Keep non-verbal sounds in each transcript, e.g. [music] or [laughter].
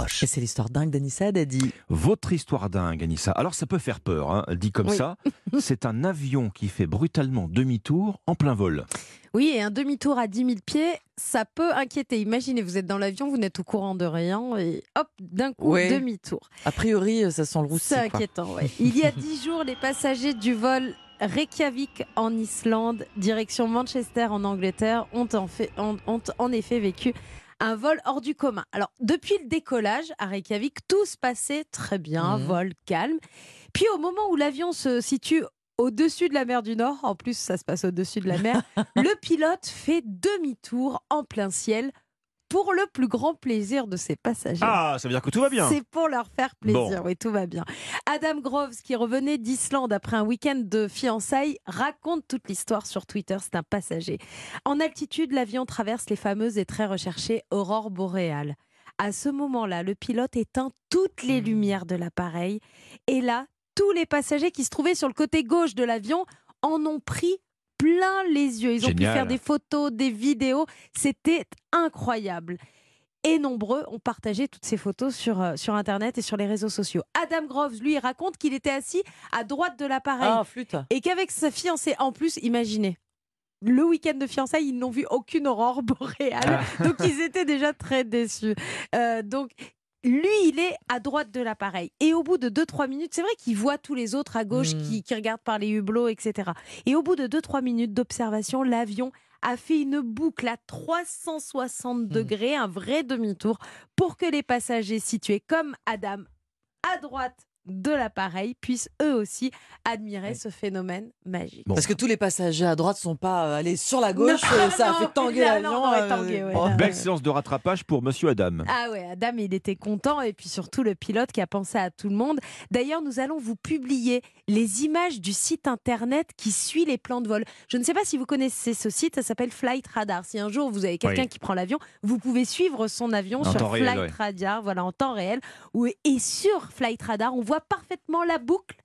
proche. Et c'est l'histoire dingue d'Anissa Dadi. Votre histoire dingue, Anissa. Alors ça peut faire peur, hein, dit comme Oui. ça. [laughs] C'est un avion qui fait brutalement demi-tour en plein vol. Oui, et un demi-tour à 10 000 pieds, ça peut inquiéter. Imaginez, vous êtes dans l'avion, vous n'êtes au courant de rien, et hop, d'un coup, Ouais. demi-tour. A priori, euh, ça sent le roussi. C'est inquiétant. Il y a 10 [laughs] jours, les passagers du vol Reykjavik en Islande, direction Manchester en Angleterre, ont en, fait- ont- ont en effet vécu un vol hors du commun. Alors, depuis le décollage à Reykjavik, tout se passait très bien, Mhm. vol calme. Puis, au moment où l'avion se situe au-dessus de la mer du Nord, en plus, ça se passe au-dessus de la mer, [laughs] le pilote fait demi-tour en plein ciel pour le plus grand plaisir de ses passagers. Ah, ça veut dire que tout va bien. C'est pour leur faire plaisir, Bon. oui, tout va bien. Adam Groves, qui revenait d'Islande après un week-end de fiançailles, raconte toute l'histoire sur Twitter. C'est un passager. En altitude, l'avion traverse les fameuses et très recherchées aurores boréales. À ce moment-là, le pilote éteint toutes les lumières de l'appareil. Et là, tous les passagers qui se trouvaient sur le côté gauche de l'avion en ont pris plein les yeux. Ils ont pu faire des photos, des vidéos. C'était incroyable. Et nombreux ont partagé toutes ces photos sur, euh, sur Internet et sur les réseaux sociaux. Adam Groves, lui, raconte qu'il était assis à droite de l'appareil Ah, flûte. et qu'avec sa fiancée, en plus, imaginez. Le week-end de fiançailles, ils n'ont vu aucune aurore boréale. [laughs] Donc, ils étaient déjà très déçus. Euh, donc, lui, il est à droite de l'appareil. Et au bout de 2-3 minutes, c'est vrai qu'il voit tous les autres à gauche Mm. qui, qui regardent par les hublots, etc. Et au bout de 2-3 minutes d'observation, l'avion a fait une boucle à 360 degrés, un vrai demi-tour, pour que les passagers situés comme Adam à droite de l'appareil puissent eux aussi admirer ce phénomène magique. Bon. Parce que tous les passagers à droite sont pas euh, allés sur la gauche, Non, [laughs] euh, ça a fait tanguer l'avion. euh, ouais. Belle séance de rattrapage pour Monsieur Adam. Ah ouais, Adam, il était content et puis surtout le pilote qui a pensé à tout le monde. D'ailleurs, nous allons vous publier les images du site internet qui suit les plans de vol. Je ne sais pas si vous connaissez ce site, ça s'appelle Flight Radar. Si un jour vous avez quelqu'un Oui. qui prend l'avion, vous pouvez suivre son avion En sur réel, Flight ouais. Radar, voilà en temps réel. Et sur Flight Radar, on voit parfaitement la boucle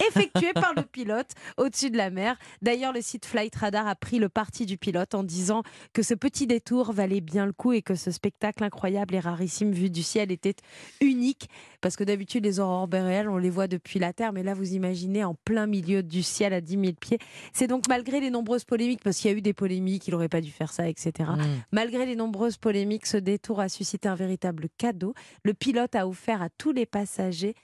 effectuée par le pilote au-dessus de la mer. D'ailleurs, le site Flight Radar a pris le parti du pilote en disant que ce petit détour valait bien le coup et que ce spectacle incroyable et rarissime vu du ciel était unique. Parce que d'habitude, les aurores boréales, on les voit depuis la Terre, mais là, vous imaginez en plein milieu du ciel à 10 000 pieds. C'est donc malgré les nombreuses polémiques, parce qu'il y a eu des polémiques, il n'aurait pas dû faire ça, etc. Mm. Malgré les nombreuses polémiques, ce détour a suscité un véritable cadeau. Le pilote a offert à tous les passagers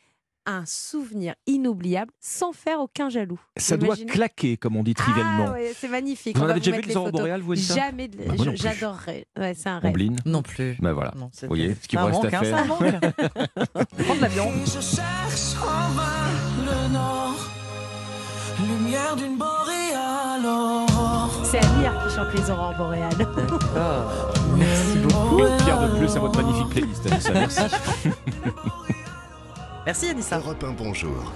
un souvenir inoubliable sans faire aucun jaloux. Ça doit claquer, comme on dit trivialement. Ah ouais, c'est magnifique. Vous On en avez déjà vu les aurores boréales, vous, Elsa Jamais. de- Bah. J'adorerais. Ouais, c'est un rêve. Ombline Non plus. Ben voilà. Non, c'est- Vous voyez ce qu'il Ça vous reste à hein, faire. ça. [laughs] Prendre l'avion. Je cherche en vain le nord, lumière d'une boréale aurore. C'est Amir qui chante les aurores boréales. Merci beaucoup. Une pierre de plus à votre magnifique playlist, Anissa. Merci. [laughs] Merci Anissa. Europe 1, bonjour.